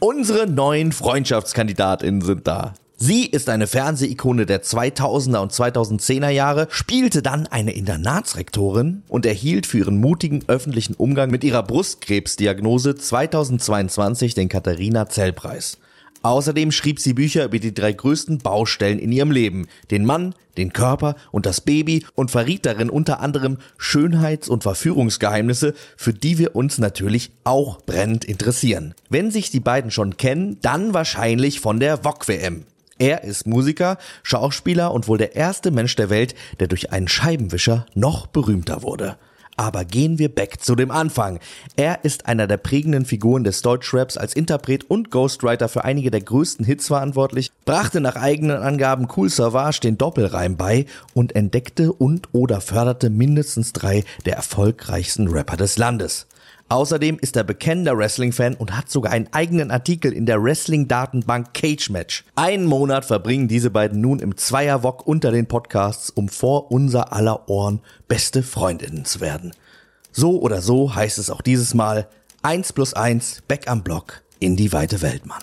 Unsere neuen Freundschaftskandidatinnen sind da. Sie ist eine Fernsehikone der 2000er und 2010er Jahre, spielte dann eine Internatsrektorin und erhielt für ihren mutigen öffentlichen Umgang mit ihrer Brustkrebsdiagnose 2022 den Katharina Zell Preis. Außerdem schrieb sie Bücher über die drei größten Baustellen in ihrem Leben, den Mann, den Körper und das Baby und verriet darin unter anderem Schönheits- und Verführungsgeheimnisse, für die wir uns natürlich auch brennend interessieren. Wenn sich die beiden schon kennen, dann wahrscheinlich von der VOG-WM. Er ist Musiker, Schauspieler und wohl der erste Mensch der Welt, der durch einen Scheibenwischer noch berühmter wurde. Aber gehen wir back zu dem Anfang. Er ist einer der prägenden Figuren des Deutschraps als Interpret und Ghostwriter für einige der größten Hits verantwortlich, brachte nach eigenen Angaben Cool Savage den Doppelreim bei und entdeckte und oder förderte mindestens drei der erfolgreichsten Rapper des Landes. Außerdem ist er bekennender Wrestling-Fan und hat sogar einen eigenen Artikel in der Wrestling-Datenbank Cage Match. Einen Monat verbringen diese beiden nun im Zweierwok unter den Podcasts, um vor unser aller Ohren beste Freundinnen zu werden. So oder so heißt es auch dieses Mal 1 plus 1 back am Block in die weite Welt, Mann.